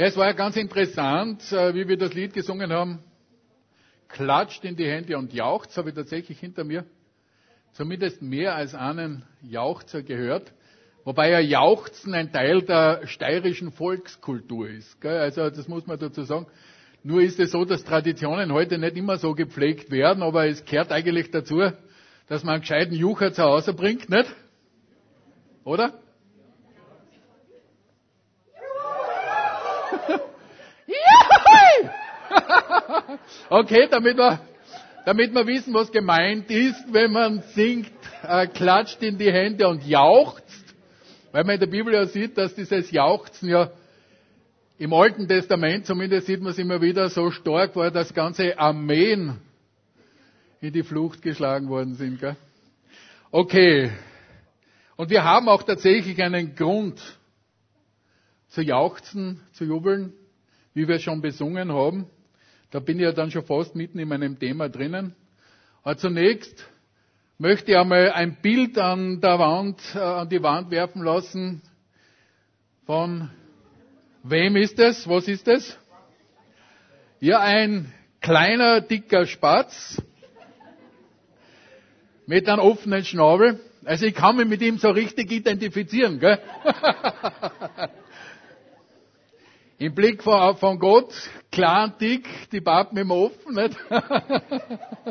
Ja, es war ja ganz interessant, äh, wie wir das Lied gesungen haben. Klatscht in die Hände und jaucht, habe ich tatsächlich hinter mir zumindest mehr als einen Jauchzer gehört. Wobei ja Jauchzen ein Teil der steirischen Volkskultur ist. Also das muss man dazu sagen. Nur ist es so, dass Traditionen heute nicht immer so gepflegt werden, aber es gehört eigentlich dazu, dass man einen gescheiten Jucher zu Hause bringt, nicht? Oder? okay, damit wir, damit wir wissen, was gemeint ist, wenn man singt, äh, klatscht in die Hände und jauchzt, weil man in der Bibel ja sieht, dass dieses Jauchzen ja im Alten Testament, zumindest sieht man es immer wieder, so stark war, dass ganze Armeen in die Flucht geschlagen worden sind. Gell? Okay. Und wir haben auch tatsächlich einen Grund zu jauchzen, zu jubeln, wie wir schon besungen haben. Da bin ich ja dann schon fast mitten in meinem Thema drinnen. Aber zunächst möchte ich einmal ein Bild an der Wand, äh, an die Wand werfen lassen. Von wem ist es? Was ist es? Ja, ein kleiner, dicker Spatz mit einem offenen Schnabel. Also ich kann mich mit ihm so richtig identifizieren, gell? Im Blick von, von Gott, klar und dick, die Pappen immer offen, nicht?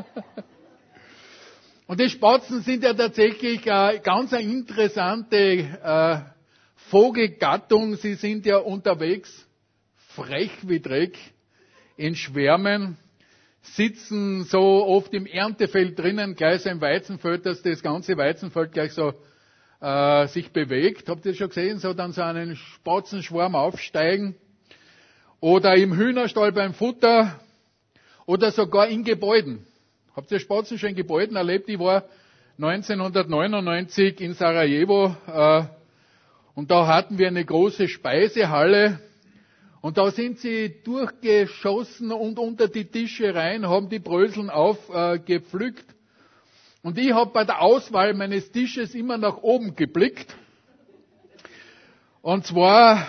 Und die Spatzen sind ja tatsächlich äh, ganz eine interessante äh, Vogelgattung. Sie sind ja unterwegs, frech wie Dreck, in Schwärmen, sitzen so oft im Erntefeld drinnen, gleich so im Weizenfeld, dass das ganze Weizenfeld gleich so äh, sich bewegt. Habt ihr das schon gesehen? So dann so einen Spatzenschwarm aufsteigen oder im Hühnerstall beim Futter oder sogar in Gebäuden. Habt ihr Spatzen schon in Gebäuden erlebt? Ich war 1999 in Sarajevo äh, und da hatten wir eine große Speisehalle und da sind sie durchgeschossen und unter die Tische rein, haben die Bröseln aufgepflückt. Äh, und ich habe bei der Auswahl meines Tisches immer nach oben geblickt. Und zwar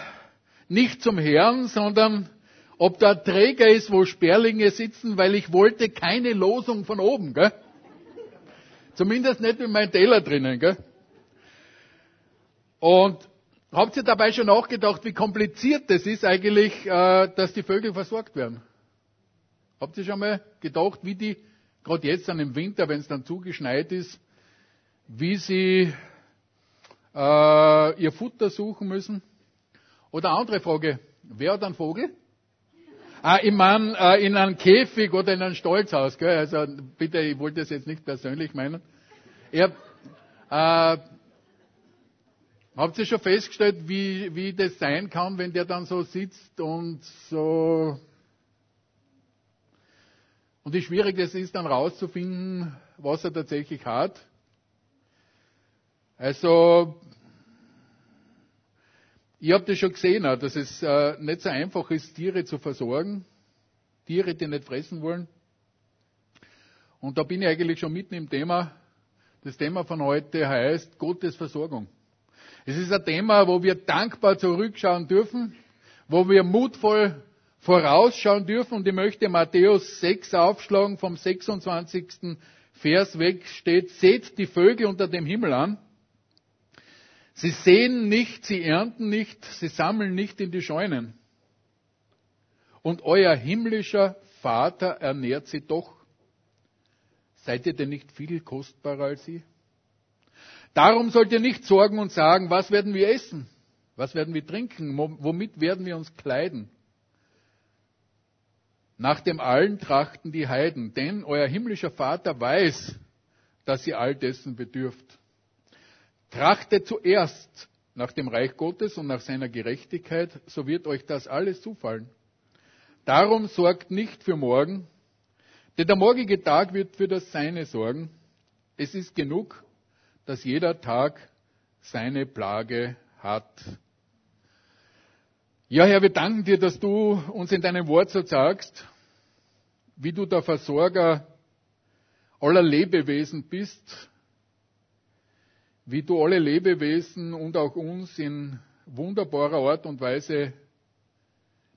nicht zum Herrn, sondern ob da Träger ist, wo Sperlinge sitzen, weil ich wollte keine Losung von oben, gell? Zumindest nicht mit meinem Teller drinnen, gell? Und habt ihr dabei schon nachgedacht, wie kompliziert es ist eigentlich, äh, dass die Vögel versorgt werden? Habt ihr schon mal gedacht, wie die, gerade jetzt dann im Winter, wenn es dann zugeschneit ist, wie sie äh, ihr Futter suchen müssen? Oder andere Frage, wer hat einen Vogel? Ah, ich meine, äh, in einem Käfig oder in einem Stolzhaus, gell? Also bitte, ich wollte das jetzt nicht persönlich meinen. Ich hab, äh, habt ihr schon festgestellt, wie, wie das sein kann, wenn der dann so sitzt und so und wie schwierig es ist, dann rauszufinden, was er tatsächlich hat. Also ich habe das schon gesehen, dass es äh, nicht so einfach ist, Tiere zu versorgen. Tiere, die nicht fressen wollen. Und da bin ich eigentlich schon mitten im Thema. Das Thema von heute heißt Gottes Versorgung. Es ist ein Thema, wo wir dankbar zurückschauen dürfen, wo wir mutvoll vorausschauen dürfen. Und ich möchte Matthäus 6 aufschlagen, vom 26. Vers weg steht, seht die Vögel unter dem Himmel an. Sie sehen nicht, sie ernten nicht, sie sammeln nicht in die Scheunen. Und euer himmlischer Vater ernährt sie doch. Seid ihr denn nicht viel kostbarer als sie? Darum sollt ihr nicht sorgen und sagen, was werden wir essen? Was werden wir trinken? Womit werden wir uns kleiden? Nach dem allen trachten die Heiden, denn euer himmlischer Vater weiß, dass ihr all dessen bedürft. Trachtet zuerst nach dem Reich Gottes und nach seiner Gerechtigkeit, so wird euch das alles zufallen. Darum sorgt nicht für morgen, denn der morgige Tag wird für das Seine sorgen. Es ist genug, dass jeder Tag seine Plage hat. Ja, Herr, wir danken dir, dass du uns in deinem Wort so sagst, wie du der Versorger aller Lebewesen bist wie du alle Lebewesen und auch uns in wunderbarer Art und Weise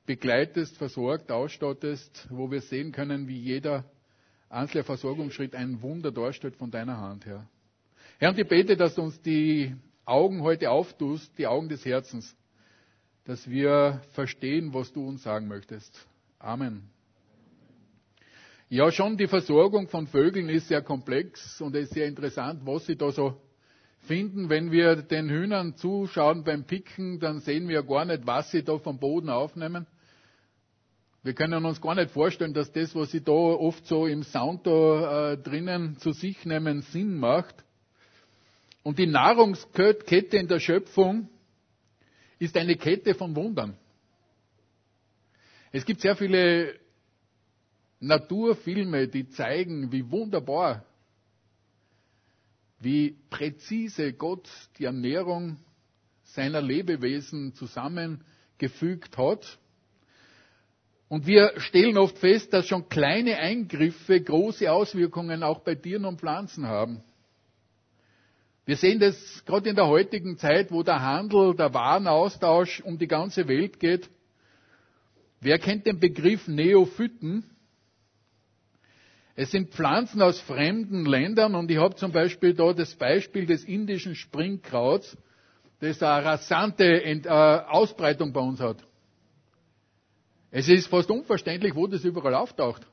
begleitest, versorgt, ausstattest, wo wir sehen können, wie jeder einzelne Versorgungsschritt ein Wunder darstellt von deiner Hand, Herr. Herr, und ich bete, dass du uns die Augen heute auftust, die Augen des Herzens, dass wir verstehen, was du uns sagen möchtest. Amen. Ja, schon die Versorgung von Vögeln ist sehr komplex und es ist sehr interessant, was sie da so finden. Wenn wir den Hühnern zuschauen beim Picken, dann sehen wir gar nicht, was sie da vom Boden aufnehmen. Wir können uns gar nicht vorstellen, dass das, was sie da oft so im Sound da äh, drinnen zu sich nehmen, Sinn macht. Und die Nahrungskette in der Schöpfung ist eine Kette von Wundern. Es gibt sehr viele Naturfilme, die zeigen, wie wunderbar, wie präzise Gott die Ernährung seiner Lebewesen zusammengefügt hat. Und wir stellen oft fest, dass schon kleine Eingriffe große Auswirkungen auch bei Tieren und Pflanzen haben. Wir sehen das gerade in der heutigen Zeit, wo der Handel, der Warenaustausch um die ganze Welt geht. Wer kennt den Begriff Neophyten? Es sind Pflanzen aus fremden Ländern und ich habe zum Beispiel da das Beispiel des indischen Springkrauts, das eine rasante äh, Ausbreitung bei uns hat. Es ist fast unverständlich, wo das überall auftaucht.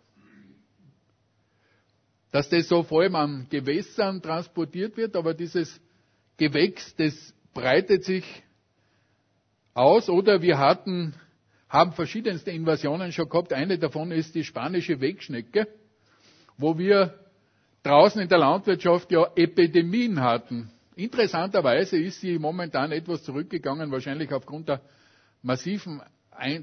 Dass das so vor allem an Gewässern transportiert wird, aber dieses Gewächs, das breitet sich aus. Oder wir hatten, haben verschiedenste Invasionen schon gehabt. Eine davon ist die spanische Wegschnecke, wo wir draußen in der Landwirtschaft ja Epidemien hatten. Interessanterweise ist sie momentan etwas zurückgegangen, wahrscheinlich aufgrund massiven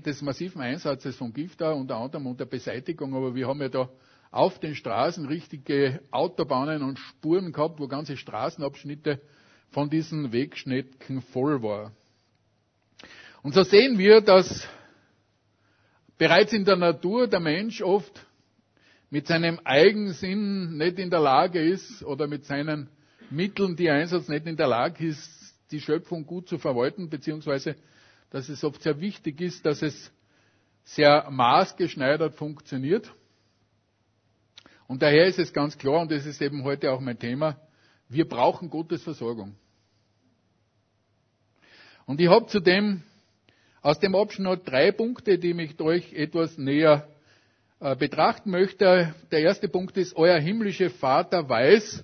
des massiven Einsatzes von Gift da, unter anderem unter Beseitigung, aber wir haben ja da auf den Straßen richtige Autobahnen und Spuren gehabt, wo ganze Straßenabschnitte von diesen Wegschnecken voll war. Und so sehen wir, dass bereits in der Natur der Mensch oft mit seinem Eigensinn nicht in der Lage ist oder mit seinen Mitteln, die er einsetzt, nicht in der Lage ist, die Schöpfung gut zu verwalten, beziehungsweise dass es oft sehr wichtig ist, dass es sehr maßgeschneidert funktioniert. Und daher ist es ganz klar, und das ist eben heute auch mein Thema, wir brauchen Gottes Versorgung. Und ich habe zudem aus dem Abschnitt drei Punkte, die mich durch etwas näher äh, betrachten möchte. Der erste Punkt ist, euer himmlischer Vater weiß,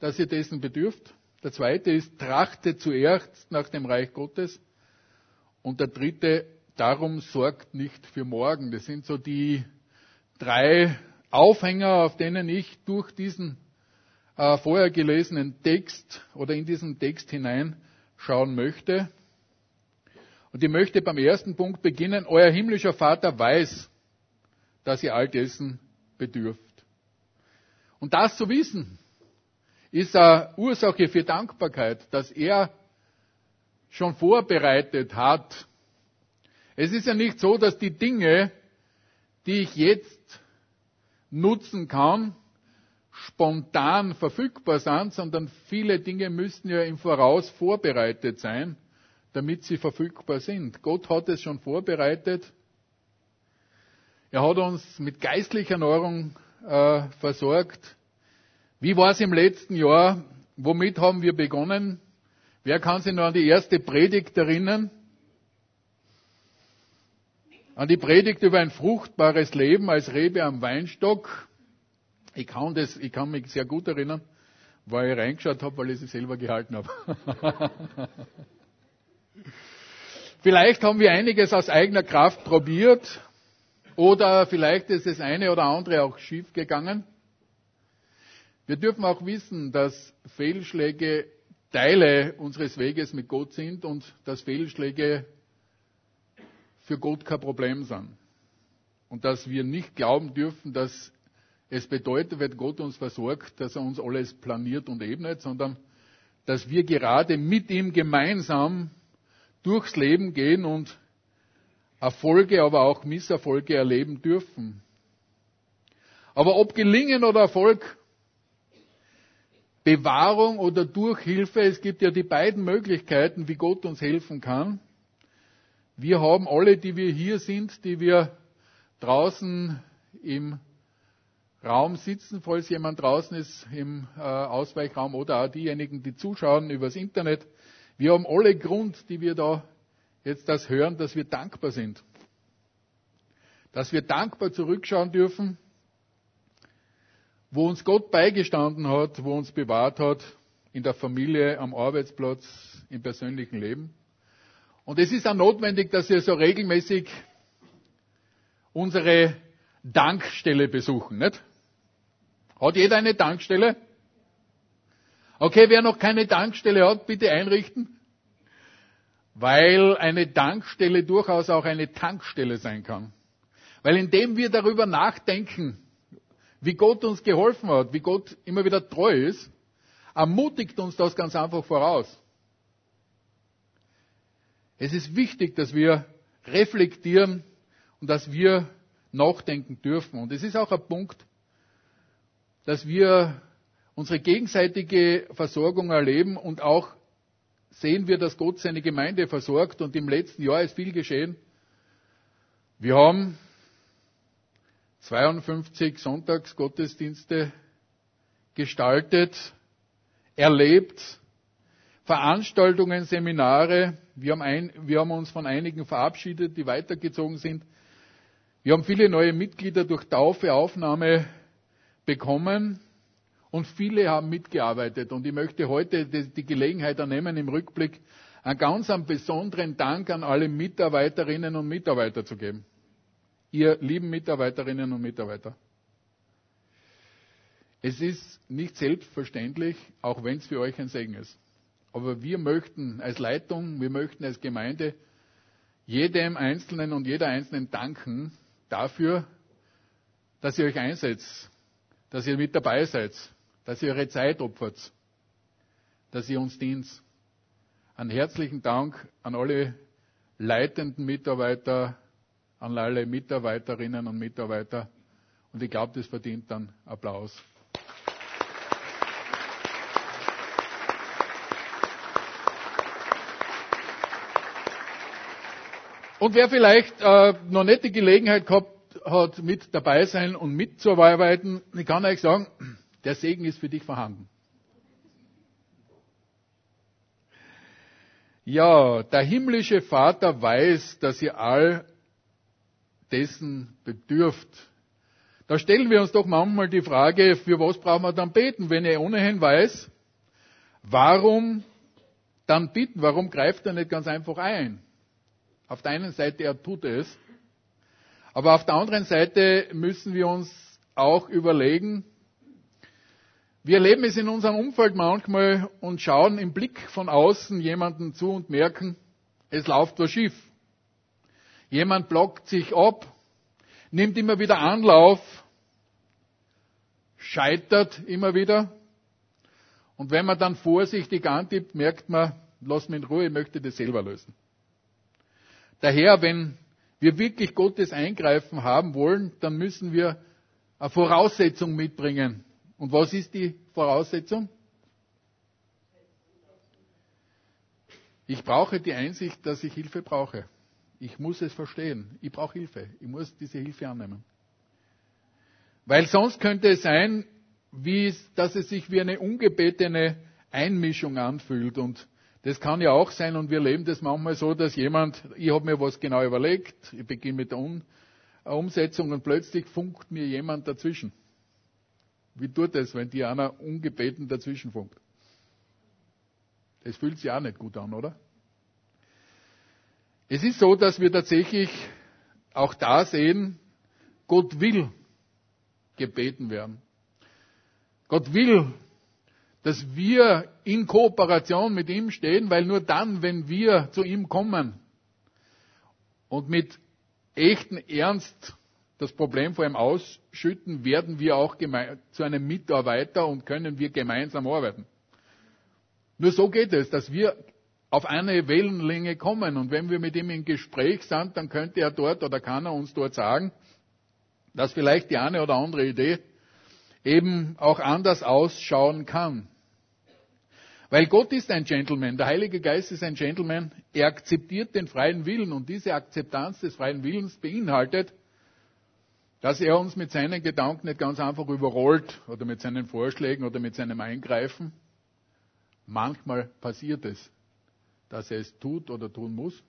dass ihr dessen bedürft. Der zweite ist, trachtet zuerst nach dem Reich Gottes. Und der dritte, darum sorgt nicht für morgen. Das sind so die drei Aufhänger, auf denen ich durch diesen äh, vorher gelesenen Text oder in diesen Text hineinschauen möchte. Und ich möchte beim ersten Punkt beginnen. Euer himmlischer Vater weiß, dass ihr all dessen bedürft. Und das zu wissen, ist eine Ursache für Dankbarkeit, dass er schon vorbereitet hat. Es ist ja nicht so, dass die Dinge, die ich jetzt nutzen kann, spontan verfügbar sind, sondern viele Dinge müssen ja im Voraus vorbereitet sein, damit sie verfügbar sind. Gott hat es schon vorbereitet. Er hat uns mit geistlicher Erneuerung äh, versorgt. Wie war es im letzten Jahr? Womit haben wir begonnen? Wer kann sich noch an die erste Predigt erinnern? An die Predigt über ein fruchtbares Leben als Rebe am Weinstock. Ich kann das, ich kann mich sehr gut erinnern, weil ich reingeschaut habe, weil ich sie selber gehalten habe. vielleicht haben wir einiges aus eigener Kraft probiert oder vielleicht ist das eine oder andere auch schief gegangen. Wir dürfen auch wissen, dass Fehlschläge Teile unseres Weges mit Gott sind und dass Fehlschläge für Gott kein Problem sind. Und dass wir nicht glauben dürfen, dass es bedeutet, wenn Gott uns versorgt, dass er uns alles planiert und ebnet, sondern dass wir gerade mit ihm gemeinsam durchs Leben gehen und Erfolge, aber auch Misserfolge erleben dürfen. Aber ob Gelingen oder Erfolg, Bewahrung oder Durchhilfe. Es gibt ja die beiden Möglichkeiten, wie Gott uns helfen kann. Wir haben alle, die wir hier sind, die wir draußen im Raum sitzen, falls jemand draußen ist im äh, Ausweichraum oder auch diejenigen, die zuschauen übers Internet. Wir haben alle Grund, die wir da jetzt das hören, dass wir dankbar sind. Dass wir dankbar zurückschauen dürfen, wo uns Gott beigestanden hat, wo uns bewahrt hat, in der Familie, am Arbeitsplatz, im persönlichen Leben. Und es ist auch notwendig, dass wir so regelmäßig unsere Dankstelle besuchen, nicht? Hat jeder eine Tankstelle? Okay, wer noch keine Tankstelle hat, bitte einrichten. Weil eine Tankstelle durchaus auch eine Tankstelle sein kann. Weil indem wir darüber nachdenken, wie Gott uns geholfen hat, wie Gott immer wieder treu ist, ermutigt uns das ganz einfach voraus. Es ist wichtig, dass wir reflektieren und dass wir nachdenken dürfen. Und es ist auch ein Punkt, dass wir unsere gegenseitige Versorgung erleben und auch sehen wir, dass Gott seine Gemeinde versorgt und im letzten Jahr ist viel geschehen. Wir haben 52 Sonntagsgottesdienste gestaltet, erlebt, Veranstaltungen, Seminare. Wir haben, ein, wir haben uns von einigen verabschiedet, die weitergezogen sind. Wir haben viele neue Mitglieder durch Taufe, Aufnahme bekommen und viele haben mitgearbeitet. Und ich möchte heute die Gelegenheit ernehmen, im Rückblick einen ganz einen besonderen Dank an alle Mitarbeiterinnen und Mitarbeiter zu geben. Ihr lieben Mitarbeiterinnen und Mitarbeiter. Es ist nicht selbstverständlich, auch wenn es für euch ein Segen ist. Aber wir möchten als Leitung, wir möchten als Gemeinde jedem Einzelnen und jeder Einzelnen danken dafür, dass ihr euch einsetzt, dass ihr mit dabei seid, dass ihr eure Zeit opfert, dass ihr uns dient. Einen herzlichen Dank an alle leitenden Mitarbeiter, an alle Mitarbeiterinnen und Mitarbeiter. Und ich glaube, das verdient dann Applaus. Und wer vielleicht äh, noch nicht die Gelegenheit gehabt hat, mit dabei sein und mitzuarbeiten, ich kann euch sagen, der Segen ist für dich vorhanden. Ja, der himmlische Vater weiß, dass ihr all dessen bedürft. Da stellen wir uns doch manchmal die Frage, für was brauchen wir dann beten, wenn er ohnehin weiß, warum dann bitten, warum greift er nicht ganz einfach ein? Auf der einen Seite, er tut es, aber auf der anderen Seite müssen wir uns auch überlegen, wir erleben es in unserem Umfeld manchmal und schauen im Blick von außen jemanden zu und merken, es läuft was schief. Jemand blockt sich ab, nimmt immer wieder Anlauf, scheitert immer wieder. Und wenn man dann vorsichtig antippt, merkt man, lass mich in Ruhe, ich möchte das selber lösen. Daher, wenn wir wirklich Gottes Eingreifen haben wollen, dann müssen wir eine Voraussetzung mitbringen. Und was ist die Voraussetzung? Ich brauche die Einsicht, dass ich Hilfe brauche. Ich muss es verstehen. Ich brauche Hilfe. Ich muss diese Hilfe annehmen. Weil sonst könnte es sein, es, dass es sich wie eine ungebetene Einmischung anfühlt. Und das kann ja auch sein und wir leben das manchmal so, dass jemand, ich habe mir was genau überlegt, ich beginne mit der um Umsetzung und plötzlich funkt mir jemand dazwischen. Wie tut es, wenn dir einer ungebeten dazwischen funkt? Das fühlt sich auch nicht gut an, oder? Es ist so, dass wir tatsächlich auch da sehen, Gott will gebeten werden. Gott will dass wir in Kooperation mit ihm stehen, weil nur dann, wenn wir zu ihm kommen und mit echten Ernst das Problem vor ihm ausschütten, werden wir auch zu einem Mitarbeiter und können wir gemeinsam arbeiten. Nur so geht es, dass wir auf eine Wellenlänge kommen und wenn wir mit ihm in Gespräch sind, dann könnte er dort oder kann er uns dort sagen, dass vielleicht die eine oder andere Idee eben auch anders ausschauen kann. Weil Gott ist ein Gentleman, der Heilige Geist ist ein Gentleman, er akzeptiert den freien Willen und diese Akzeptanz des freien Willens beinhaltet, dass er uns mit seinen Gedanken nicht ganz einfach überrollt oder mit seinen Vorschlägen oder mit seinem Eingreifen. Manchmal passiert es, dass er es tut oder tun muss.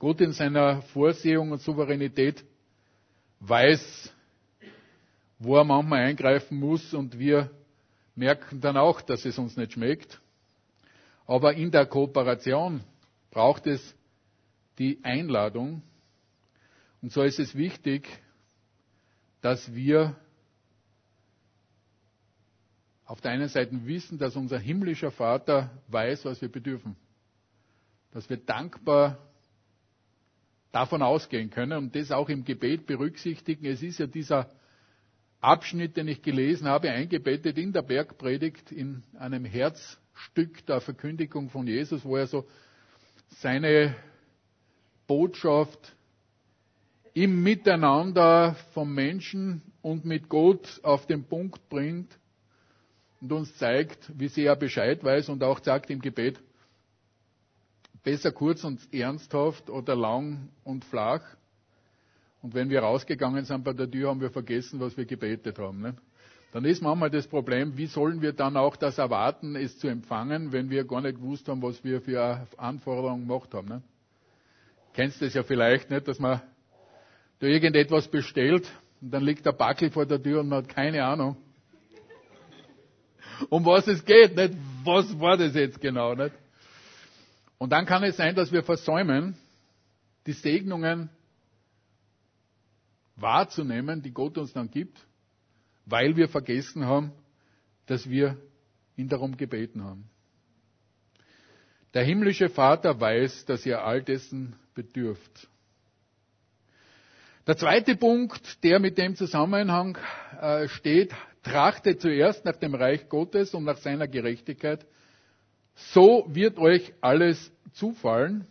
Gott in seiner Vorsehung und Souveränität weiß, wo er manchmal eingreifen muss und wir merken dann auch, dass es uns nicht schmeckt. Aber in der Kooperation braucht es die Einladung. Und so ist es wichtig, dass wir auf der einen Seite wissen, dass unser himmlischer Vater weiß, was wir bedürfen. Dass wir dankbar davon ausgehen können und das auch im Gebet berücksichtigen. Es ist ja dieser Abschnitt, den ich gelesen habe, eingebettet in der Bergpredigt, in einem Herzstück der Verkündigung von Jesus, wo er so seine Botschaft im Miteinander vom Menschen und mit Gott auf den Punkt bringt und uns zeigt, wie sehr er Bescheid weiß und auch sagt im Gebet, besser kurz und ernsthaft oder lang und flach. Und wenn wir rausgegangen sind bei der Tür, haben wir vergessen, was wir gebetet haben. Ne? Dann ist manchmal das Problem, wie sollen wir dann auch das erwarten, es zu empfangen, wenn wir gar nicht gewusst haben, was wir für Anforderungen gemacht haben. Ne? Kennst das ja vielleicht nicht, dass man da irgendetwas bestellt und dann liegt der Backel vor der Tür und man hat keine Ahnung, um was es geht, nicht? Was war das jetzt genau, nicht? Und dann kann es sein, dass wir versäumen, die Segnungen wahrzunehmen, die Gott uns dann gibt, weil wir vergessen haben, dass wir ihn darum gebeten haben. Der himmlische Vater weiß, dass ihr all dessen bedürft. Der zweite Punkt, der mit dem Zusammenhang äh, steht, trachtet zuerst nach dem Reich Gottes und nach seiner Gerechtigkeit. So wird euch alles zufallen.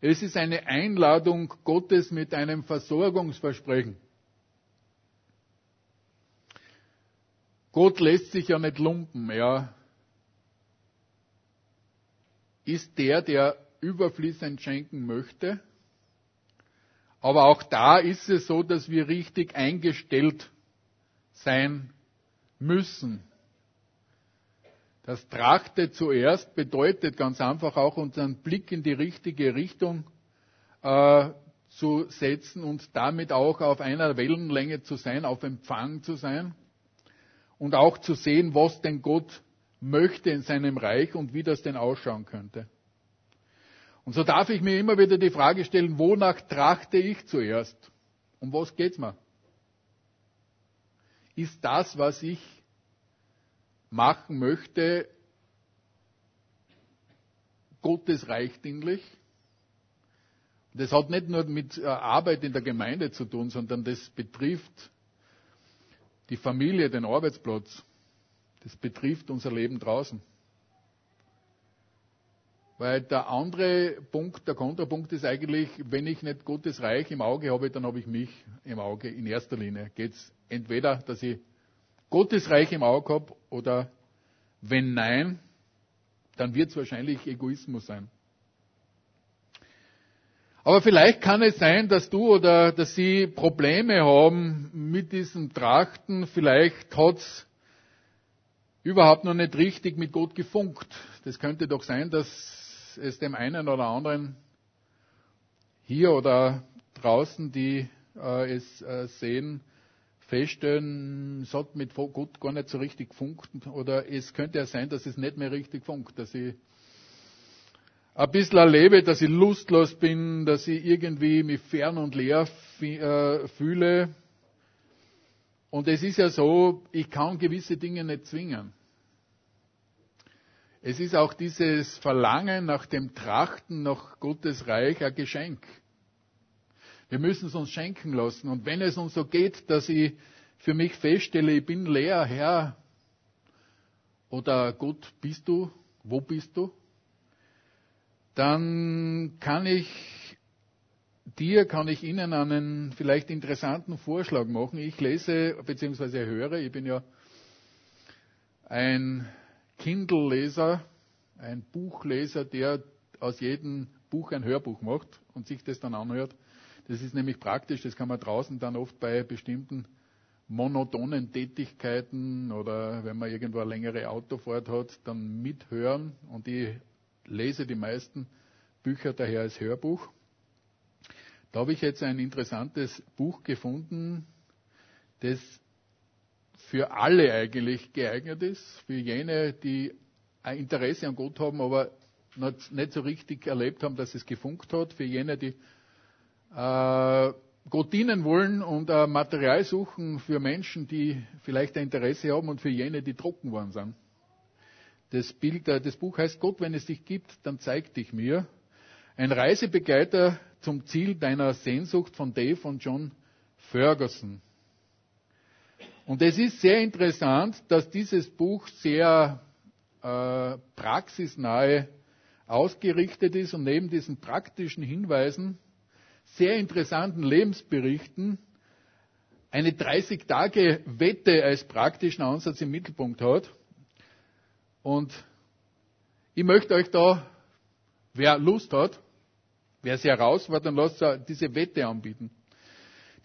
Es ist eine Einladung Gottes mit einem Versorgungsversprechen. Gott lässt sich ja nicht lumpen. Er ist der, der überfließend schenken möchte. Aber auch da ist es so, dass wir richtig eingestellt sein müssen. Das Trachte zuerst bedeutet ganz einfach auch unseren Blick in die richtige Richtung äh, zu setzen und damit auch auf einer Wellenlänge zu sein, auf Empfang zu sein und auch zu sehen, was denn Gott möchte in seinem Reich und wie das denn ausschauen könnte. Und so darf ich mir immer wieder die Frage stellen, wonach trachte ich zuerst? Um was geht's mir? Ist das, was ich machen möchte, Gottes Reich dienlich. Das hat nicht nur mit äh, Arbeit in der Gemeinde zu tun, sondern das betrifft die Familie, den Arbeitsplatz. Das betrifft unser Leben draußen. Weil der andere Punkt, der Kontrapunkt ist eigentlich, wenn ich nicht Gottes Reich im Auge habe, dann habe ich mich im Auge in erster Linie. Geht es entweder, dass ich Gottes Reich im Auge habe oder wenn nein, dann wird es wahrscheinlich Egoismus sein. Aber vielleicht kann es sein, dass du oder dass sie Probleme haben mit diesen Trachten. Vielleicht hat's überhaupt noch nicht richtig mit Gott gefunkt. Das könnte doch sein, dass es dem einen oder anderen hier oder draußen, die äh, es äh, sehen, feststellen, es hat mit Gott gar nicht so richtig gefunkt oder es könnte ja sein, dass es nicht mehr richtig funkt, dass ich ein bisschen erlebe, dass ich lustlos bin, dass ich irgendwie mich fern und leer äh, fühle. Und es ist ja so, ich kann gewisse Dinge nicht zwingen. Es ist auch dieses Verlangen nach dem Trachten nach Gottes Reich ein Geschenk. Wir müssen es uns schenken lassen. Und wenn es uns so geht, dass ich für mich feststelle, ich bin leer, Herr, oder Gott, bist du? Wo bist du? Dann kann ich dir, kann ich Ihnen einen vielleicht interessanten Vorschlag machen. Ich lese bzw. höre, ich bin ja ein Kindle-Leser, ein Buchleser, der aus jedem Buch ein Hörbuch macht und sich das dann anhört. Das ist nämlich praktisch, das kann man draußen dann oft bei bestimmten monotonen Tätigkeiten oder wenn man irgendwo eine längere Autofahrt hat, dann mithören. Und ich lese die meisten Bücher daher als Hörbuch. Da habe ich jetzt ein interessantes Buch gefunden, das für alle eigentlich geeignet ist, für jene, die ein Interesse an Gott haben, aber nicht so richtig erlebt haben, dass es gefunkt hat, für jene, die äh, Gott dienen wollen und äh, Material suchen für Menschen, die vielleicht ein Interesse haben und für jene, die trocken worden sind. Das, Bild, äh, das Buch heißt Gott, wenn es dich gibt, dann zeig dich mir. Ein Reisebegleiter zum Ziel deiner Sehnsucht von Dave und John Ferguson. Und es ist sehr interessant, dass dieses Buch sehr äh, praxisnahe ausgerichtet ist und neben diesen praktischen Hinweisen sehr interessanten Lebensberichten eine 30-Tage-Wette als praktischen Ansatz im Mittelpunkt hat. Und ich möchte euch da, wer Lust hat, wer es herausfordert, dann lasst diese Wette anbieten.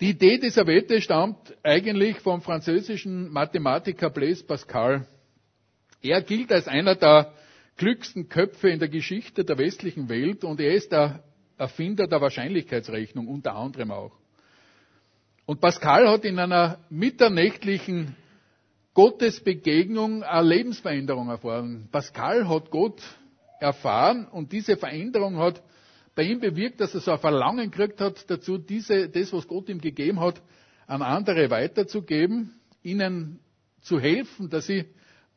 Die Idee dieser Wette stammt eigentlich vom französischen Mathematiker Blaise Pascal. Er gilt als einer der klügsten Köpfe in der Geschichte der westlichen Welt und er ist der Erfinder der Wahrscheinlichkeitsrechnung unter anderem auch. Und Pascal hat in einer mitternächtlichen Gottesbegegnung eine Lebensveränderung erfahren. Pascal hat Gott erfahren und diese Veränderung hat bei ihm bewirkt, dass er so ein Verlangen gekriegt hat dazu, diese, das, was Gott ihm gegeben hat, an andere weiterzugeben, ihnen zu helfen, dass sie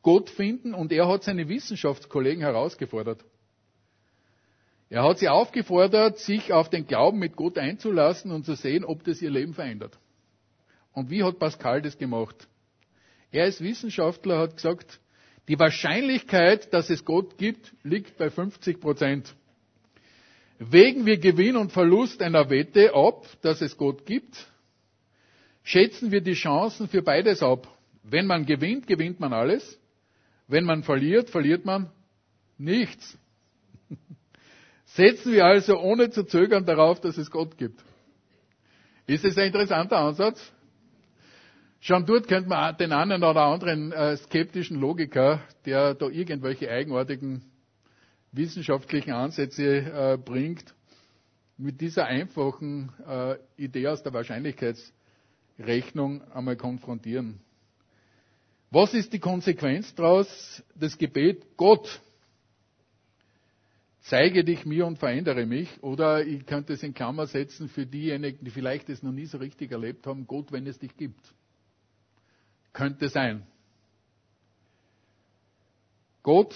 Gott finden und er hat seine Wissenschaftskollegen herausgefordert. Er hat sie aufgefordert, sich auf den Glauben mit Gott einzulassen und zu sehen, ob das ihr Leben verändert. Und wie hat Pascal das gemacht? Er als Wissenschaftler hat gesagt, die Wahrscheinlichkeit, dass es Gott gibt, liegt bei 50 Prozent. Wägen wir Gewinn und Verlust einer Wette ab, dass es Gott gibt, schätzen wir die Chancen für beides ab. Wenn man gewinnt, gewinnt man alles. Wenn man verliert, verliert man nichts. Setzen wir also ohne zu zögern darauf, dass es Gott gibt. Ist es ein interessanter Ansatz? Schon dort könnte man den einen oder anderen äh, skeptischen Logiker, der da irgendwelche eigenartigen wissenschaftlichen Ansätze äh, bringt, mit dieser einfachen äh, Idee aus der Wahrscheinlichkeitsrechnung einmal konfrontieren. Was ist die Konsequenz daraus? Das Gebet Gott zeige dich mir und verändere mich. Oder ich könnte es in Klammer setzen für diejenigen, die vielleicht es noch nie so richtig erlebt haben, Gott, wenn es dich gibt. Könnte sein. Gott,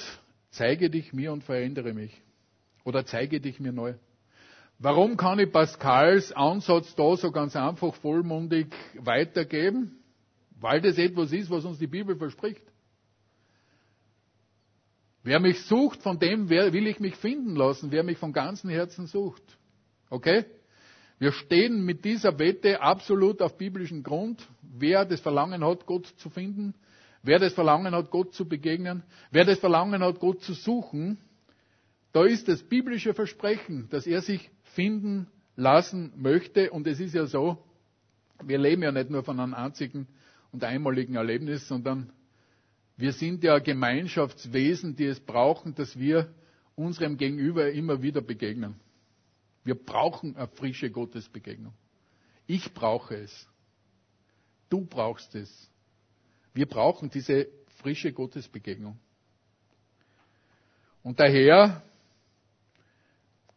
zeige dich mir und verändere mich. Oder zeige dich mir neu. Warum kann ich Pascals Ansatz da so ganz einfach vollmundig weitergeben? Weil das etwas ist, was uns die Bibel verspricht. Wer mich sucht, von dem will ich mich finden lassen, wer mich von ganzem Herzen sucht. Okay? Wir stehen mit dieser Wette absolut auf biblischen Grund. Wer das Verlangen hat, Gott zu finden, wer das Verlangen hat, Gott zu begegnen, wer das Verlangen hat, Gott zu suchen, da ist das biblische Versprechen, dass er sich finden lassen möchte. Und es ist ja so, wir leben ja nicht nur von einem einzigen und einmaligen Erlebnis, sondern wir sind ja Gemeinschaftswesen, die es brauchen, dass wir unserem Gegenüber immer wieder begegnen. Wir brauchen eine frische Gottesbegegnung. Ich brauche es. Du brauchst es. Wir brauchen diese frische Gottesbegegnung. Und daher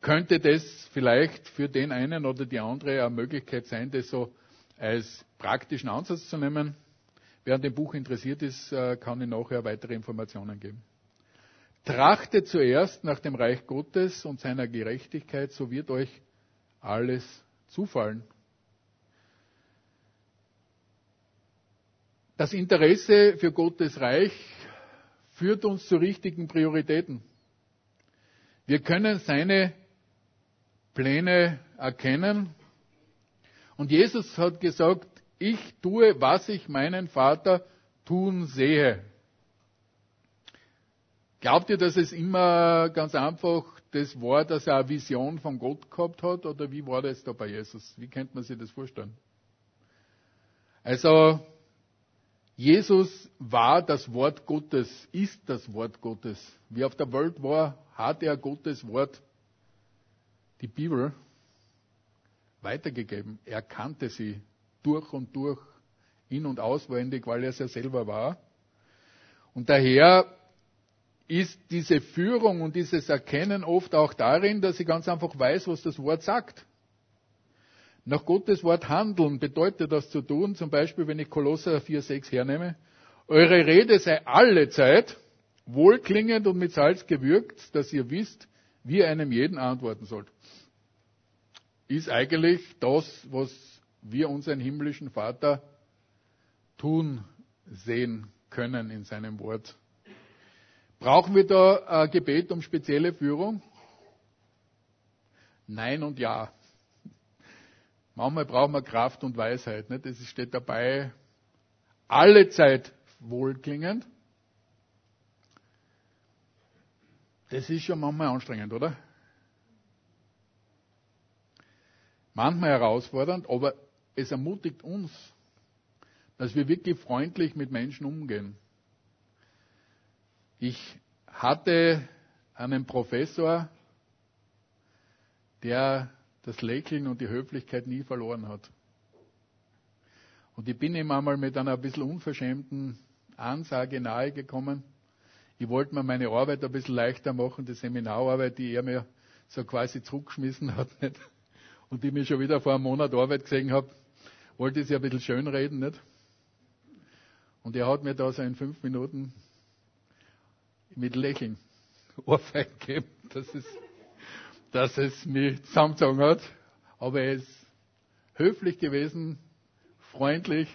könnte das vielleicht für den einen oder die andere eine Möglichkeit sein, das so als praktischen Ansatz zu nehmen. Wer an dem Buch interessiert ist, äh, kann Ihnen nachher weitere Informationen geben. Trachtet zuerst nach dem Reich Gottes und seiner Gerechtigkeit, so wird euch alles zufallen. Das Interesse für Gottes Reich führt uns zu richtigen Prioritäten. Wir können seine Pläne erkennen. Und Jesus hat gesagt, ich tue, was ich meinen Vater tun sehe. Glaubt ihr, dass es immer ganz einfach das war, dass er eine Vision von Gott gehabt hat? Oder wie war das da bei Jesus? Wie könnte man sich das vorstellen? Also, Jesus war das Wort Gottes, ist das Wort Gottes. Wie auf der Welt war, hat er Gottes Wort, die Bibel, weitergegeben. Er kannte sie durch und durch, in- und auswendig, weil er es ja selber war. Und daher ist diese Führung und dieses Erkennen oft auch darin, dass ich ganz einfach weiß, was das Wort sagt. Nach Gottes Wort handeln bedeutet das zu tun, zum Beispiel, wenn ich Kolosser 4,6 hernehme, eure Rede sei alle Zeit wohlklingend und mit Salz gewürgt, dass ihr wisst, wie einem jeden antworten sollt. Ist eigentlich das, was wir unseren himmlischen Vater tun sehen können in seinem Wort. Brauchen wir da ein Gebet um spezielle Führung? Nein und ja. Manchmal brauchen wir Kraft und Weisheit. Nicht? Das steht dabei, alle Zeit wohlklingend. Das ist schon manchmal anstrengend, oder? Manchmal herausfordernd, aber es ermutigt uns, dass wir wirklich freundlich mit Menschen umgehen. Ich hatte einen Professor, der das Lächeln und die Höflichkeit nie verloren hat. Und ich bin ihm einmal mit einer ein bisschen unverschämten Ansage nahegekommen. Ich wollte mir meine Arbeit ein bisschen leichter machen, die Seminararbeit, die er mir so quasi zurückgeschmissen hat. Nicht? Und die mir schon wieder vor einem Monat Arbeit gesehen habe, wollte ich sie ein bisschen schön reden. Nicht? Und er hat mir da so in fünf Minuten mit Lächeln Ohrfeig gegeben, dass es dass es mich zusammengezogen hat. Aber er ist höflich gewesen, freundlich,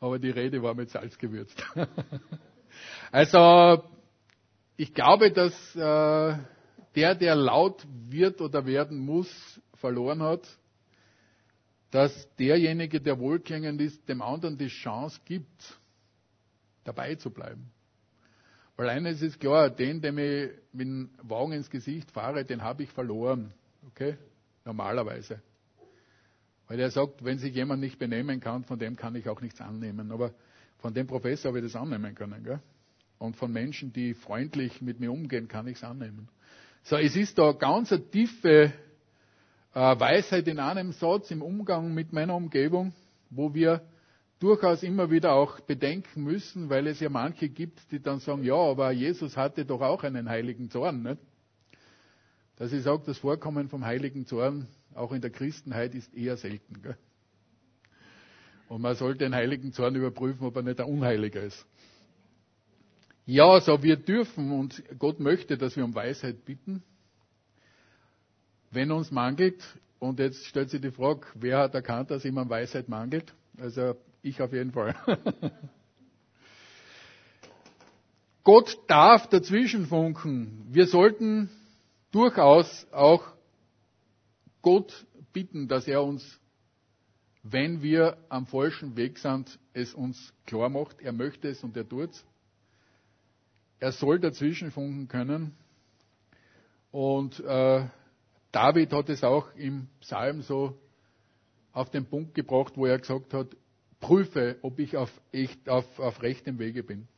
aber die Rede war mit Salz gewürzt. also, ich glaube, dass äh, der, der laut wird oder werden muss, verloren hat, dass derjenige, der wohlklingend ist, dem anderen die Chance gibt, dabei zu bleiben. Weil eines ist klar, den, dem ich mit dem Wagen ins Gesicht fahre, den habe ich verloren. Okay? Normalerweise. Weil er sagt, wenn sich jemand nicht benehmen kann, von dem kann ich auch nichts annehmen. Aber von dem Professor habe ich das annehmen können. Gell? Und von Menschen, die freundlich mit mir umgehen, kann ich es annehmen. So, es ist da ganz eine tiefe äh, Weisheit in einem Satz im Umgang mit meiner Umgebung, wo wir durchaus immer wieder auch bedenken müssen, weil es ja manche gibt, die dann sagen, ja, aber Jesus hatte doch auch einen heiligen Zorn. Nicht? Dass ich sage, das Vorkommen vom heiligen Zorn auch in der Christenheit ist eher selten. Gell? Und man sollte den heiligen Zorn überprüfen, ob er nicht ein Unheiliger ist. Ja, so wir dürfen und Gott möchte, dass wir um Weisheit bitten. Wenn uns mangelt, und jetzt stellt sich die Frage, wer hat erkannt, dass ihm an Weisheit mangelt? Also ich auf jeden Fall. Gott darf dazwischen funken. Wir sollten durchaus auch Gott bitten, dass er uns, wenn wir am falschen Weg sind, es uns klar macht. Er möchte es und er tut es. Er soll dazwischen funken können. Und äh, David hat es auch im Psalm so auf den Punkt gebracht, wo er gesagt hat, prüfe, ob ich auf, echt, auf, auf rechtem Wege bin.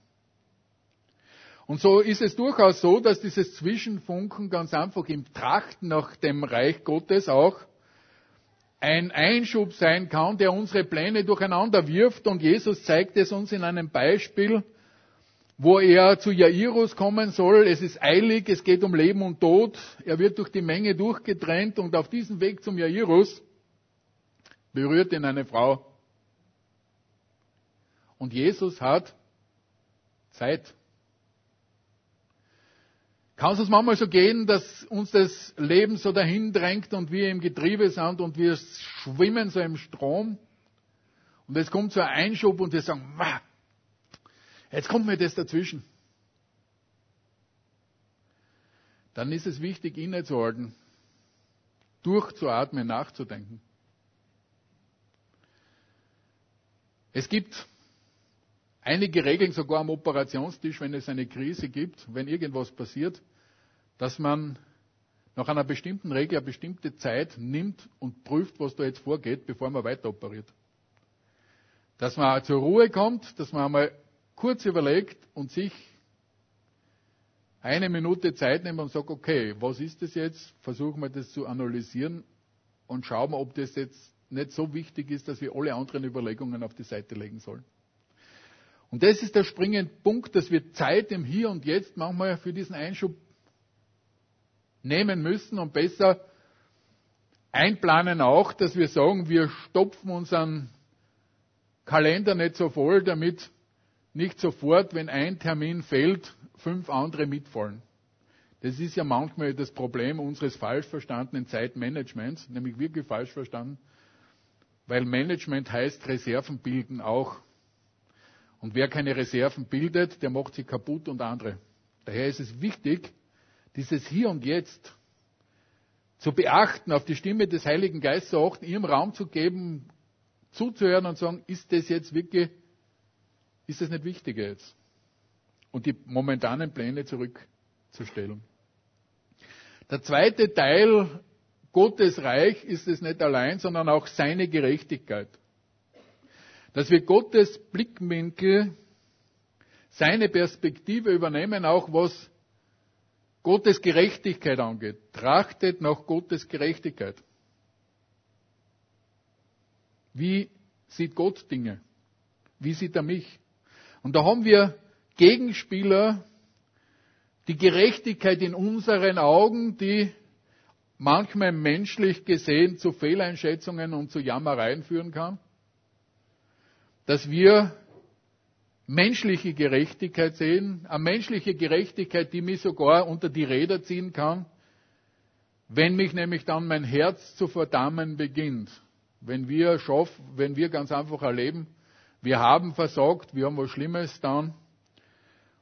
Und so ist es durchaus so, dass dieses Zwischenfunken ganz einfach im Trachten nach dem Reich Gottes auch ein Einschub sein kann, der unsere Pläne durcheinander wirft. Und Jesus zeigt es uns in einem Beispiel, wo er zu Jairus kommen soll. Es ist eilig, es geht um Leben und Tod. Er wird durch die Menge durchgetrennt und auf diesem Weg zum Jairus berührt ihn eine Frau. Und Jesus hat Zeit. Kann es uns manchmal so gehen, dass uns das Leben so dahin drängt und wir im Getriebe sind und wir schwimmen so im Strom und es kommt so ein Einschub und wir sagen, jetzt kommt mir das dazwischen. Dann ist es wichtig, innezuhalten, durchzuatmen, nachzudenken. Es gibt einige Regeln sogar am Operationstisch, wenn es eine Krise gibt, wenn irgendwas passiert, dass man nach einer bestimmten Regel eine bestimmte Zeit nimmt und prüft, was da jetzt vorgeht, bevor man weiter operiert. Dass man zur Ruhe kommt, dass man einmal kurz überlegt und sich eine Minute Zeit nimmt und sagt, okay, was ist das jetzt? Versuchen wir das zu analysieren und schauen ob das jetzt nicht so wichtig ist, dass wir alle anderen Überlegungen auf die Seite legen sollen. Und das ist der springende Punkt, dass wir Zeit im Hier und Jetzt manchmal für diesen Einschub nehmen müssen und besser einplanen auch, dass wir sagen, wir stopfen unseren Kalender nicht so voll, damit nicht sofort, wenn ein Termin fällt, fünf andere mitfallen. Das ist ja manchmal das Problem unseres falsch verstandenen Zeitmanagements, nämlich wirklich falsch verstanden, weil Management heißt Reserven bilden auch. Und wer keine Reserven bildet, der macht sie kaputt und andere. Daher ist es wichtig, dieses Hier und Jetzt zu beachten, auf die Stimme des Heiligen Geistes zu achten, ihrem Raum zu geben, zuzuhören und sagen, ist das jetzt wirklich, ist das nicht wichtiger jetzt? Und die momentanen Pläne zurückzustellen. Der zweite Teil Gottes Reich ist es nicht allein, sondern auch seine Gerechtigkeit. Dass wir Gottes Blickwinkel, seine Perspektive übernehmen, auch was Gottes Gerechtigkeit angeht. Trachtet nach Gottes Gerechtigkeit. Wie sieht Gott Dinge? Wie sieht er mich? Und da haben wir Gegenspieler, die Gerechtigkeit in unseren Augen, die manchmal menschlich gesehen zu Fehleinschätzungen und zu Jammereien führen kann. Dass wir menschliche Gerechtigkeit sehen, eine menschliche Gerechtigkeit, die mich sogar unter die Räder ziehen kann, wenn mich nämlich dann mein Herz zu verdammen beginnt. Wenn wir schaffen, wenn wir ganz einfach erleben, wir haben versagt, wir haben was Schlimmes dann.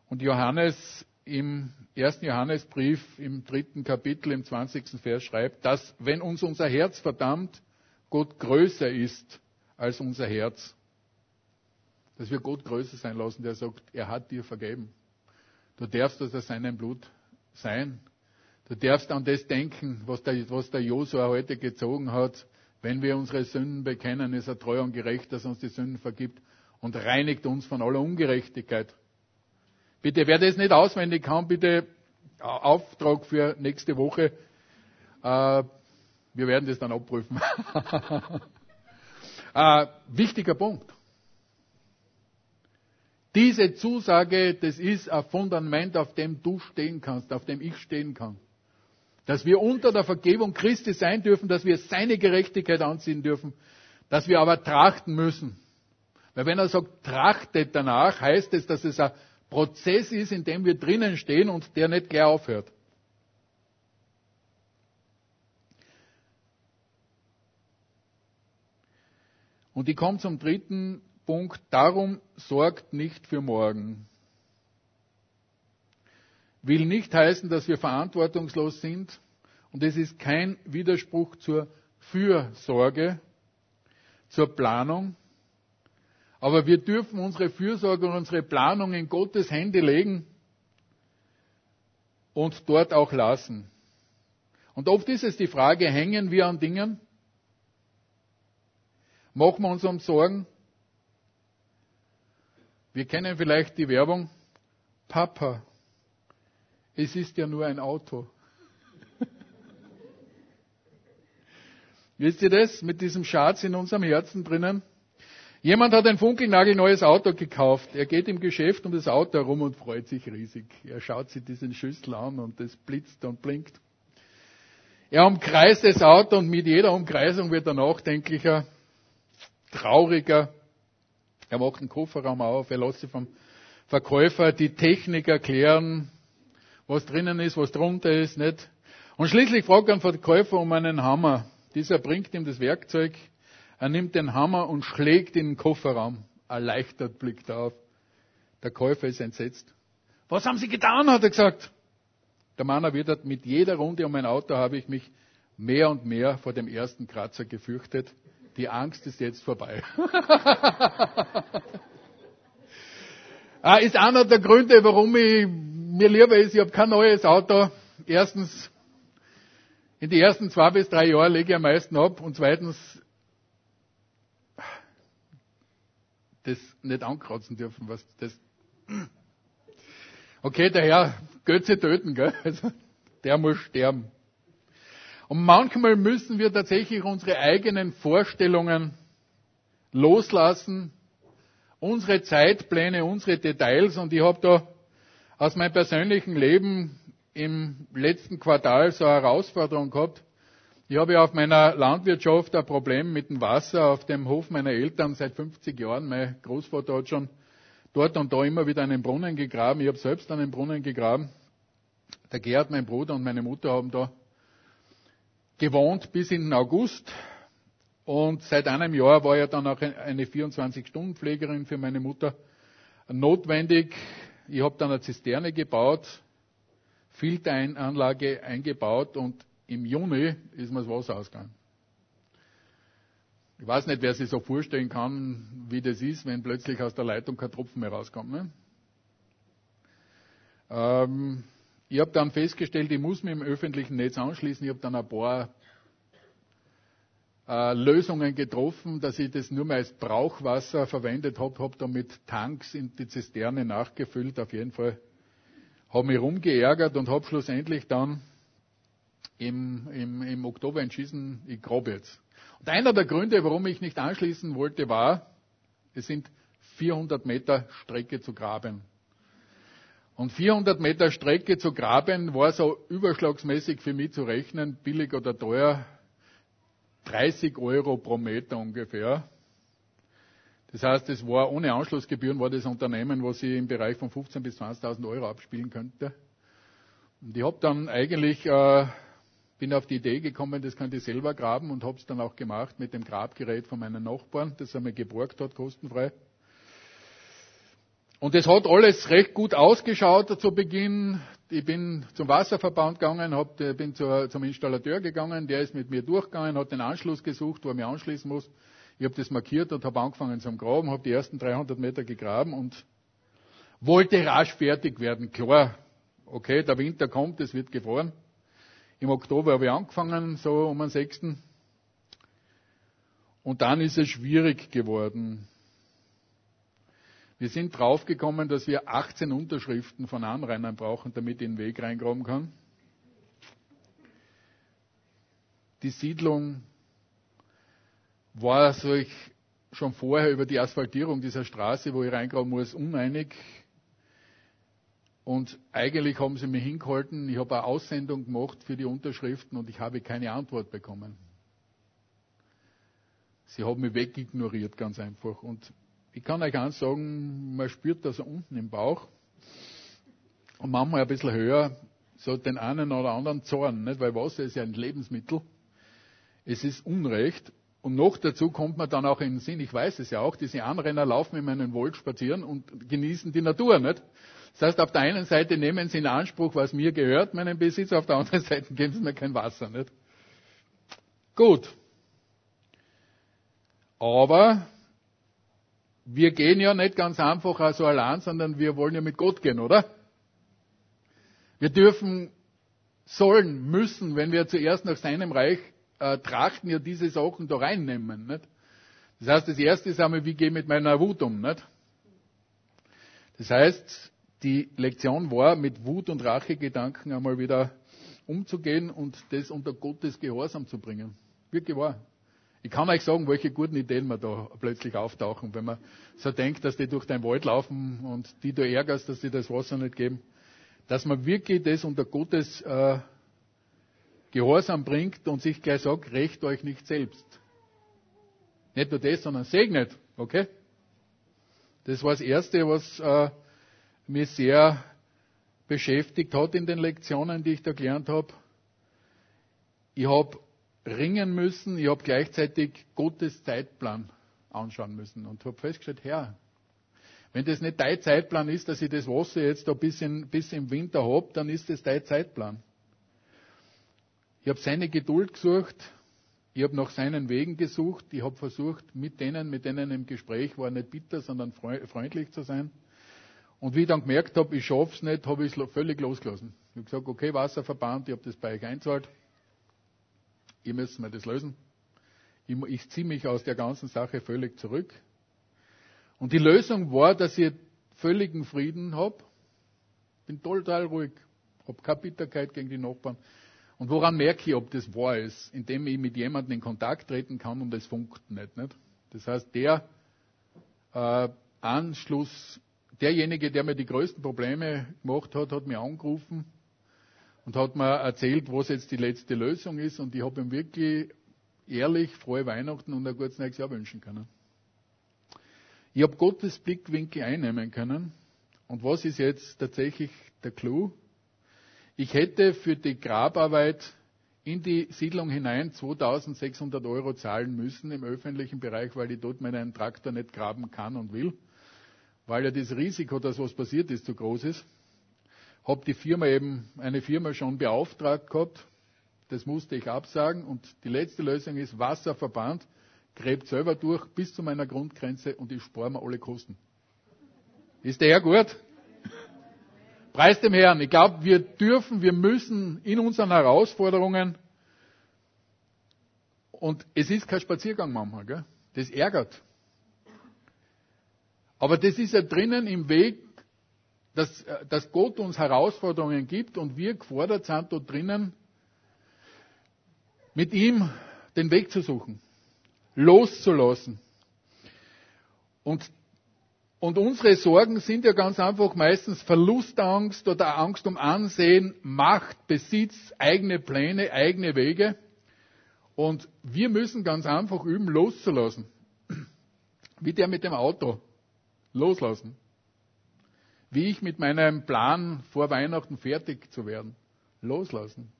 Und Johannes im ersten Johannesbrief im dritten Kapitel im 20. Vers schreibt, dass wenn uns unser Herz verdammt, Gott größer ist als unser Herz dass wir Gott größer sein lassen, der sagt, er hat dir vergeben. Du darfst das aus seinem Blut sein. Du darfst an das denken, was der, was der Josua heute gezogen hat. Wenn wir unsere Sünden bekennen, ist er treu und gerecht, dass er uns die Sünden vergibt und reinigt uns von aller Ungerechtigkeit. Bitte, wer das nicht auswendig kann, bitte Auftrag für nächste Woche. Äh, wir werden das dann abprüfen. äh, wichtiger Punkt. Diese Zusage, das ist ein Fundament, auf dem du stehen kannst, auf dem ich stehen kann. Dass wir unter der Vergebung Christi sein dürfen, dass wir seine Gerechtigkeit anziehen dürfen, dass wir aber trachten müssen. Weil wenn er sagt, trachtet danach, heißt es, dass es ein Prozess ist, in dem wir drinnen stehen und der nicht gleich aufhört. Und ich komme zum dritten Punkt, darum sorgt nicht für morgen. Will nicht heißen, dass wir verantwortungslos sind und es ist kein Widerspruch zur Fürsorge, zur Planung. Aber wir dürfen unsere Fürsorge und unsere Planung in Gottes Hände legen und dort auch lassen. Und oft ist es die Frage, hängen wir an Dingen? Machen wir uns um Sorgen? Wir kennen vielleicht die Werbung, Papa, es ist ja nur ein Auto. Wisst ihr das mit diesem Schatz in unserem Herzen drinnen? Jemand hat ein funkelnagelneues Auto gekauft. Er geht im Geschäft um das Auto herum und freut sich riesig. Er schaut sich diesen Schüssel an und es blitzt und blinkt. Er umkreist das Auto und mit jeder Umkreisung wird er nachdenklicher, trauriger, er macht den Kofferraum auf, er lässt sich vom Verkäufer die Technik erklären, was drinnen ist, was drunter ist, nicht? Und schließlich fragt er den Verkäufer um einen Hammer. Dieser bringt ihm das Werkzeug, er nimmt den Hammer und schlägt in den Kofferraum. Erleichtert blickt er auf. Der Käufer ist entsetzt. Was haben Sie getan? hat er gesagt. Der Mann erwidert, mit jeder Runde um mein Auto habe ich mich mehr und mehr vor dem ersten Kratzer gefürchtet. Die Angst ist jetzt vorbei. Ah, ist einer der Gründe, warum ich mir lieber ist, ich habe kein neues Auto. Erstens, in die ersten zwei bis drei Jahre lege ich am meisten ab und zweitens, das nicht ankratzen dürfen, was das. Okay, der Herr Götze töten, gell? Also, der muss sterben. Und manchmal müssen wir tatsächlich unsere eigenen Vorstellungen loslassen, unsere Zeitpläne, unsere Details. Und ich habe da aus meinem persönlichen Leben im letzten Quartal so eine Herausforderung gehabt. Ich habe auf meiner Landwirtschaft ein Problem mit dem Wasser auf dem Hof meiner Eltern seit 50 Jahren. Mein Großvater hat schon dort und da immer wieder einen Brunnen gegraben. Ich habe selbst einen Brunnen gegraben. Der Gerd, mein Bruder und meine Mutter haben da gewohnt bis in den August. Und seit einem Jahr war ja dann auch eine 24-Stunden-Pflegerin für meine Mutter notwendig. Ich habe dann eine Zisterne gebaut, Filteranlage eingebaut und im Juni ist mir das Wasser ausgegangen. Ich weiß nicht, wer sich so vorstellen kann, wie das ist, wenn plötzlich aus der Leitung kein Tropfen mehr rauskommt. Ne? Ähm, ich habe dann festgestellt, ich muss mich im öffentlichen Netz anschließen. Ich habe dann ein paar äh, Lösungen getroffen, dass ich das nur mehr als Brauchwasser verwendet habe, habe mit Tanks in die Zisterne nachgefüllt. Auf jeden Fall habe mich rumgeärgert und habe schlussendlich dann im, im, im Oktober entschieden, ich grabe jetzt. Und einer der Gründe, warum ich nicht anschließen wollte, war, es sind 400 Meter Strecke zu graben. Und 400 Meter Strecke zu graben war so überschlagsmäßig für mich zu rechnen, billig oder teuer, 30 Euro pro Meter ungefähr. Das heißt, es war ohne Anschlussgebühren war das Unternehmen, was ich im Bereich von 15.000 bis 20.000 Euro abspielen könnte. Und ich habe dann eigentlich äh, bin auf die Idee gekommen, das könnte ich selber graben und habe es dann auch gemacht mit dem Grabgerät von meinen Nachbarn, das er mir geborgt hat, kostenfrei. Und es hat alles recht gut ausgeschaut zu Beginn. Ich bin zum Wasserverband gegangen, hab, bin zur, zum Installateur gegangen, der ist mit mir durchgegangen, hat den Anschluss gesucht, wo er mich anschließen muss. Ich habe das markiert und habe angefangen zum Graben, habe die ersten 300 Meter gegraben und wollte rasch fertig werden. Klar, okay, der Winter kommt, es wird gefroren. Im Oktober habe ich angefangen, so um den 6. Und dann ist es schwierig geworden. Wir sind draufgekommen, dass wir 18 Unterschriften von Anrainern brauchen, damit ich den Weg reingraben kann. Die Siedlung war sich schon vorher über die Asphaltierung dieser Straße, wo ich reingraben muss, uneinig. Und eigentlich haben sie mich hingehalten. Ich habe eine Aussendung gemacht für die Unterschriften und ich habe keine Antwort bekommen. Sie haben mich wegignoriert, ganz einfach. Und ich kann euch eins sagen, man spürt das unten im Bauch und manchmal ein bisschen höher, so den einen oder anderen Zorn, nicht? weil Wasser ist ja ein Lebensmittel. Es ist Unrecht. Und noch dazu kommt man dann auch in den Sinn, ich weiß es ja auch, diese Anrenner laufen in meinen Wald spazieren und genießen die Natur, nicht? Das heißt, auf der einen Seite nehmen sie in Anspruch, was mir gehört, meinen Besitz, auf der anderen Seite geben sie mir kein Wasser, nicht? Gut. Aber wir gehen ja nicht ganz einfach so allein, sondern wir wollen ja mit Gott gehen, oder? Wir dürfen, sollen, müssen, wenn wir zuerst nach seinem Reich äh, trachten, ja diese Sachen da reinnehmen. Nicht? Das heißt, das erste ist einmal, wie gehe ich mit meiner Wut um. Nicht? Das heißt, die Lektion war, mit Wut und Rachegedanken einmal wieder umzugehen und das unter Gottes Gehorsam zu bringen. Wirklich wahr. Ich kann euch sagen, welche guten Ideen mir da plötzlich auftauchen, wenn man so denkt, dass die durch den Wald laufen und die du ärgerst, dass die das Wasser nicht geben. Dass man wirklich das unter Gottes äh, Gehorsam bringt und sich gleich sagt, recht euch nicht selbst. Nicht nur das, sondern segnet. Okay? Das war das Erste, was äh, mich sehr beschäftigt hat in den Lektionen, die ich da gelernt habe. Ich habe ringen müssen, ich habe gleichzeitig Gottes Zeitplan anschauen müssen und habe festgestellt, Herr, wenn das nicht dein Zeitplan ist, dass ich das Wasser jetzt da bis, in, bis im Winter habe, dann ist das dein Zeitplan. Ich habe seine Geduld gesucht, ich habe nach seinen Wegen gesucht, ich habe versucht, mit denen, mit denen im Gespräch war, nicht bitter, sondern freundlich zu sein. Und wie ich dann gemerkt habe, ich schaff's nicht, habe ich es völlig losgelassen. Ich habe gesagt, okay, Wasserverband, ich habe das bei euch einzahlt. Ihr müsst mir das lösen. Ich, ich ziehe mich aus der ganzen Sache völlig zurück. Und die Lösung war, dass ich völligen Frieden habe. Bin total ruhig. Habe keine Bitterkeit gegen die Nachbarn. Und woran merke ich, ob das wahr ist? Indem ich mit jemandem in Kontakt treten kann und es funkt nicht. nicht? Das heißt, der äh, Anschluss, derjenige, der mir die größten Probleme gemacht hat, hat mir angerufen und hat mir erzählt, was jetzt die letzte Lösung ist. Und ich habe ihm wirklich ehrlich frohe Weihnachten und ein gutes neues Jahr wünschen können. Ich habe Gottes Blickwinkel einnehmen können. Und was ist jetzt tatsächlich der Clou? Ich hätte für die Grabarbeit in die Siedlung hinein 2600 Euro zahlen müssen im öffentlichen Bereich, weil ich dort meinen Traktor nicht graben kann und will, weil ja das Risiko, dass was passiert ist, zu groß ist. Hab die Firma eben, eine Firma schon beauftragt gehabt. Das musste ich absagen und die letzte Lösung ist Wasserverband gräbt selber durch bis zu meiner Grundgrenze und ich spare mir alle Kosten. Ist der Herr gut? Preis dem Herrn. Ich glaube, wir dürfen, wir müssen in unseren Herausforderungen, und es ist kein Spaziergang manchmal, gell? das ärgert. Aber das ist ja drinnen im Weg, dass, dass Gott uns Herausforderungen gibt und wir gefordert sind, dort drinnen mit ihm den Weg zu suchen, loszulassen. Und und unsere Sorgen sind ja ganz einfach meistens Verlustangst oder Angst um Ansehen, Macht, Besitz, eigene Pläne, eigene Wege. Und wir müssen ganz einfach üben, loszulassen. Wie der mit dem Auto. Loslassen. Wie ich mit meinem Plan vor Weihnachten fertig zu werden. Loslassen.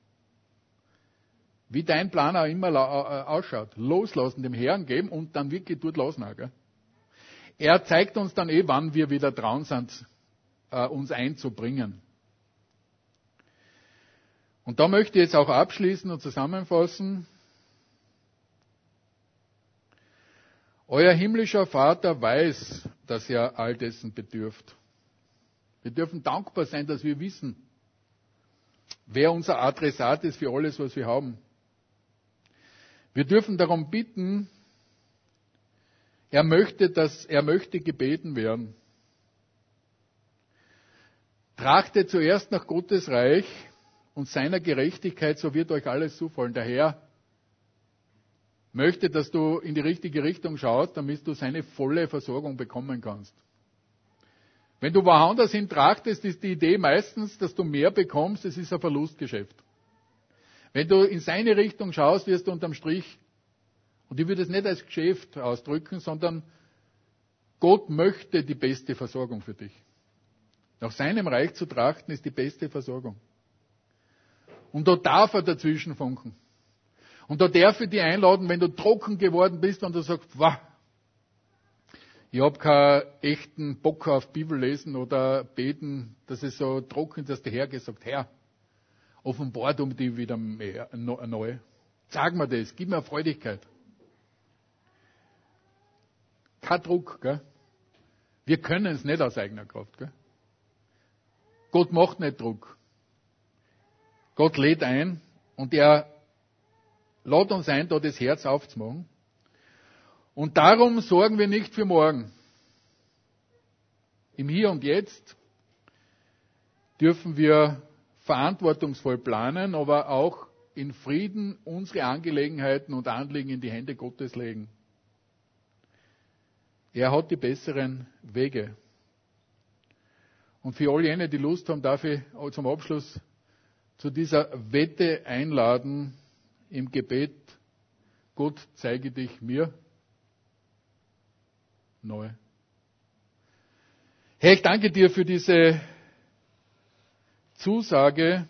Wie dein Plan auch immer ausschaut. Loslassen, dem Herrn geben und dann wirklich dort lassen. Gell? Er zeigt uns dann eh, wann wir wieder dran sind, äh, uns einzubringen. Und da möchte ich jetzt auch abschließen und zusammenfassen. Euer himmlischer Vater weiß, dass er all dessen bedürft. Wir dürfen dankbar sein, dass wir wissen, wer unser Adressat ist für alles, was wir haben. Wir dürfen darum bitten, er möchte, dass, er möchte gebeten werden. Trachte zuerst nach Gottes Reich und seiner Gerechtigkeit, so wird euch alles zufallen. Der Herr möchte, dass du in die richtige Richtung schaust, damit du seine volle Versorgung bekommen kannst. Wenn du woanders hin trachtest, ist die Idee meistens, dass du mehr bekommst, es ist ein Verlustgeschäft. Wenn du in seine Richtung schaust, wirst du unterm Strich und ich würde es nicht als Geschäft ausdrücken, sondern Gott möchte die beste Versorgung für dich. Nach seinem Reich zu trachten ist die beste Versorgung. Und da darf er dazwischen funken. Und da darf ich dich einladen, wenn du trocken geworden bist und du sagst, wow, ich habe keinen echten Bock auf Bibel lesen oder beten, dass es so trocken ist, dass der Herr gesagt, Herr, offenbart um dich wieder mehr, neu. Sag mir das, gib mir Freudigkeit. Kein Druck. Gell? Wir können es nicht aus eigener Kraft. Gell? Gott macht nicht Druck. Gott lädt ein und er lädt uns ein, da das Herz aufzumachen. Und darum sorgen wir nicht für morgen. Im Hier und Jetzt dürfen wir verantwortungsvoll planen, aber auch in Frieden unsere Angelegenheiten und Anliegen in die Hände Gottes legen. Er hat die besseren Wege. Und für all jene, die Lust haben, darf ich zum Abschluss zu dieser Wette einladen im Gebet. Gott zeige dich mir neu. Herr, ich danke dir für diese Zusage,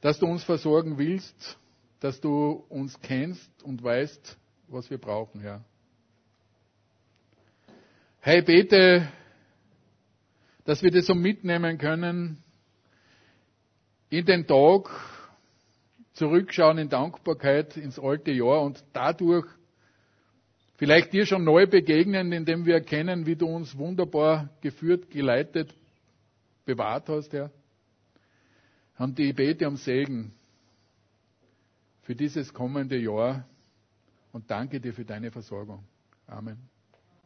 dass du uns versorgen willst, dass du uns kennst und weißt, was wir brauchen, Herr. Herr, ich bete, dass wir das so mitnehmen können in den Tag, zurückschauen in Dankbarkeit ins alte Jahr und dadurch Vielleicht dir schon neu begegnen, indem wir erkennen, wie du uns wunderbar geführt, geleitet, bewahrt hast, Herr. Und ich bete um Segen für dieses kommende Jahr und danke dir für deine Versorgung. Amen.